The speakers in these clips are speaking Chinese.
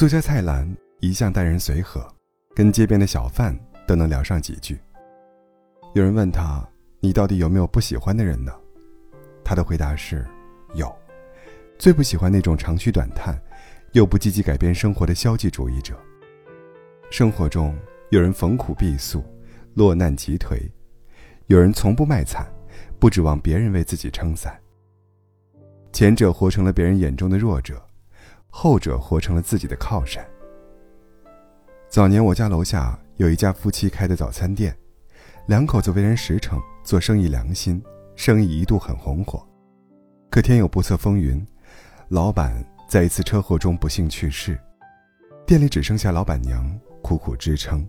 作家蔡澜一向待人随和，跟街边的小贩都能聊上几句。有人问他：“你到底有没有不喜欢的人呢？”他的回答是：“有，最不喜欢那种长吁短叹，又不积极改变生活的消极主义者。生活中有人逢苦必诉，落难即颓；有人从不卖惨，不指望别人为自己撑伞。前者活成了别人眼中的弱者，后者活成了自己的靠山。早年我家楼下有一家夫妻开的早餐店。”两口子为人实诚，做生意良心，生意一度很红火。可天有不测风云，老板在一次车祸中不幸去世，店里只剩下老板娘苦苦支撑。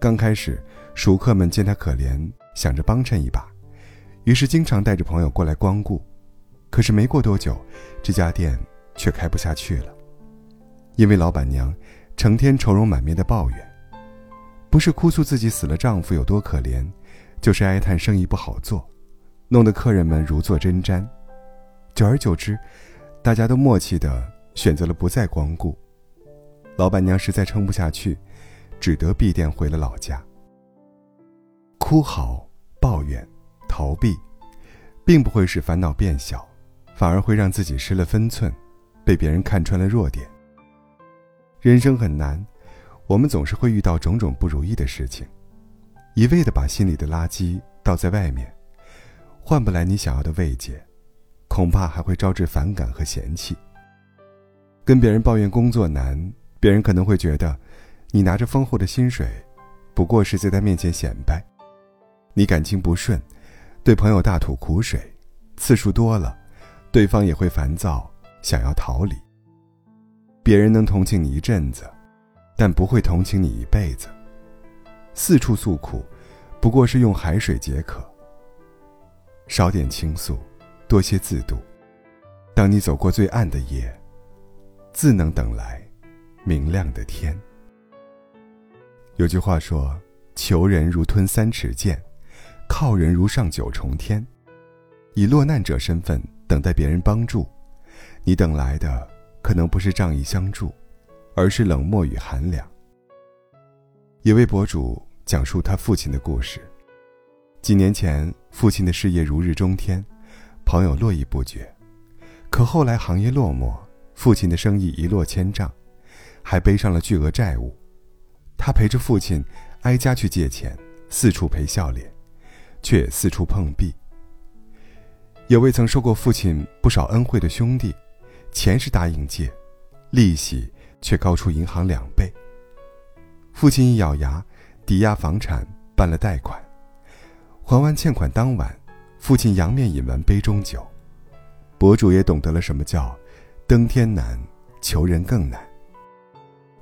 刚开始，熟客们见他可怜，想着帮衬一把，于是经常带着朋友过来光顾。可是没过多久，这家店却开不下去了，因为老板娘成天愁容满面的抱怨。不是哭诉自己死了丈夫有多可怜，就是哀叹生意不好做，弄得客人们如坐针毡。久而久之，大家都默契的选择了不再光顾。老板娘实在撑不下去，只得闭店回了老家。哭嚎、抱怨、逃避，并不会使烦恼变小，反而会让自己失了分寸，被别人看穿了弱点。人生很难。我们总是会遇到种种不如意的事情，一味的把心里的垃圾倒在外面，换不来你想要的慰藉，恐怕还会招致反感和嫌弃。跟别人抱怨工作难，别人可能会觉得，你拿着丰厚的薪水，不过是在他面前显摆；你感情不顺，对朋友大吐苦水，次数多了，对方也会烦躁，想要逃离。别人能同情你一阵子。但不会同情你一辈子。四处诉苦，不过是用海水解渴。少点倾诉，多些自度。当你走过最暗的夜，自能等来明亮的天。有句话说：“求人如吞三尺剑，靠人如上九重天。”以落难者身份等待别人帮助，你等来的可能不是仗义相助。而是冷漠与寒凉。有位博主讲述他父亲的故事。几年前，父亲的事业如日中天，朋友络绎不绝。可后来行业落寞，父亲的生意一落千丈，还背上了巨额债务。他陪着父亲挨家去借钱，四处赔笑脸，却四处碰壁。有位曾受过父亲不少恩惠的兄弟，钱是答应借，利息。却高出银行两倍。父亲一咬牙，抵押房产办了贷款，还完欠款当晚，父亲仰面饮完杯中酒。博主也懂得了什么叫“登天难，求人更难”。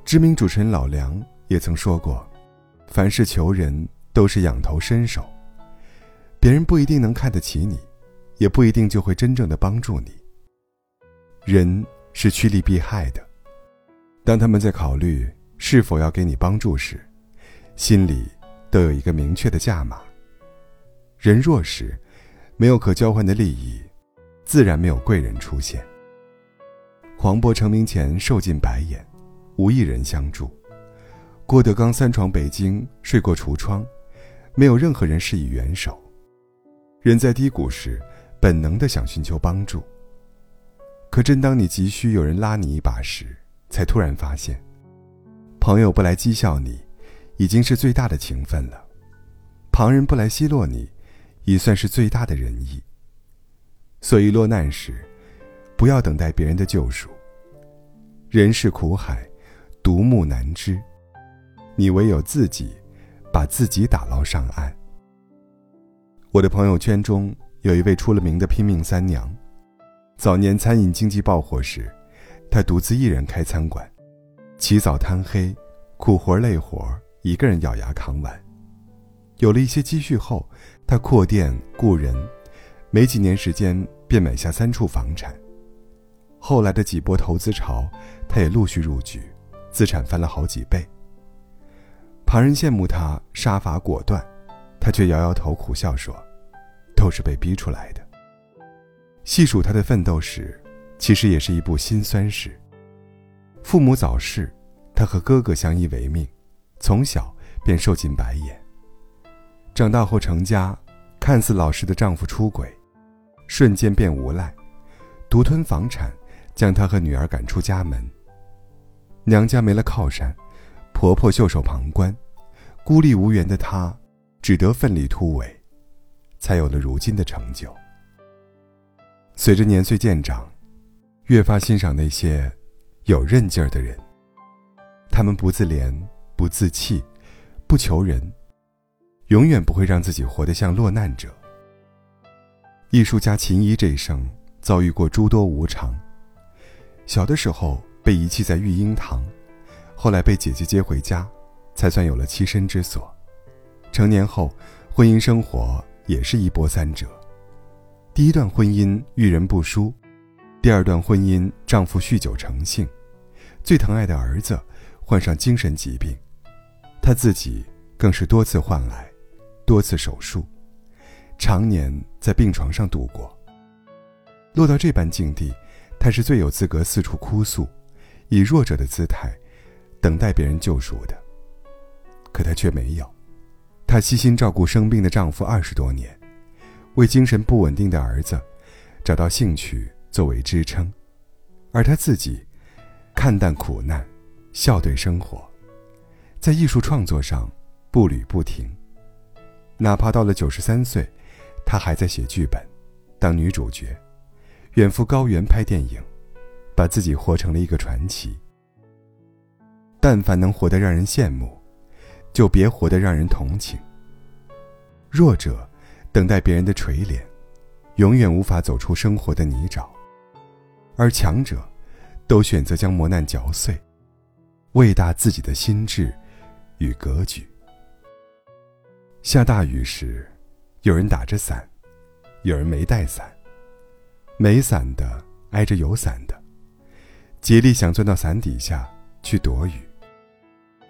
知名主持人老梁也曾说过：“凡事求人，都是仰头伸手，别人不一定能看得起你，也不一定就会真正的帮助你。人是趋利避害的。”当他们在考虑是否要给你帮助时，心里都有一个明确的价码。人弱时，没有可交换的利益，自然没有贵人出现。黄渤成名前受尽白眼，无一人相助；郭德纲三闯北京，睡过橱窗，没有任何人施以援手。人在低谷时，本能的想寻求帮助。可真当你急需有人拉你一把时，才突然发现，朋友不来讥笑你，已经是最大的情分了；旁人不来奚落你，已算是最大的仁义。所以落难时，不要等待别人的救赎。人世苦海，独木难支，你唯有自己，把自己打捞上岸。我的朋友圈中有一位出了名的拼命三娘，早年餐饮经济爆火时。他独自一人开餐馆，起早贪黑，苦活累活，一个人咬牙扛完。有了一些积蓄后，他扩店雇人，没几年时间便买下三处房产。后来的几波投资潮，他也陆续入局，资产翻了好几倍。旁人羡慕他杀伐果断，他却摇摇头苦笑说：“都是被逼出来的。”细数他的奋斗史。其实也是一部辛酸史。父母早逝，她和哥哥相依为命，从小便受尽白眼。长大后成家，看似老实的丈夫出轨，瞬间变无赖，独吞房产，将她和女儿赶出家门。娘家没了靠山，婆婆袖手旁观，孤立无援的她，只得奋力突围，才有了如今的成就。随着年岁渐长，越发欣赏那些有韧劲儿的人。他们不自怜，不自弃，不求人，永远不会让自己活得像落难者。艺术家秦怡这一生遭遇过诸多无常。小的时候被遗弃在育婴堂，后来被姐姐接回家，才算有了栖身之所。成年后，婚姻生活也是一波三折。第一段婚姻遇人不淑，第二段婚姻丈夫酗酒成性，最疼爱的儿子患上精神疾病，她自己更是多次患癌，多次手术，常年在病床上度过。落到这般境地，她是最有资格四处哭诉，以弱者的姿态，等待别人救赎的。可她却没有，她悉心照顾生病的丈夫二十多年。为精神不稳定的儿子找到兴趣作为支撑，而他自己看淡苦难，笑对生活，在艺术创作上步履不停。哪怕到了九十三岁，他还在写剧本，当女主角，远赴高原拍电影，把自己活成了一个传奇。但凡能活得让人羡慕，就别活得让人同情。弱者。等待别人的垂怜，永远无法走出生活的泥沼；而强者，都选择将磨难嚼碎，喂大自己的心智与格局。下大雨时，有人打着伞，有人没带伞。没伞的挨着有伞的，竭力想钻到伞底下去躲雨。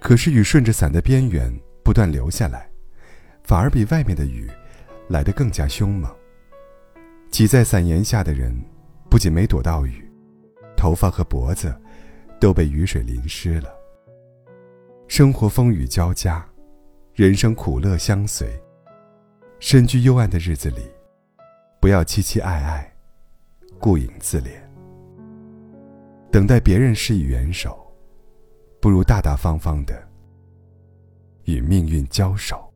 可是雨顺着伞的边缘不断流下来，反而比外面的雨。来得更加凶猛。挤在伞檐下的人，不仅没躲到雨，头发和脖子都被雨水淋湿了。生活风雨交加，人生苦乐相随。身居幽暗的日子里，不要凄凄爱爱，顾影自怜。等待别人施以援手，不如大大方方的与命运交手。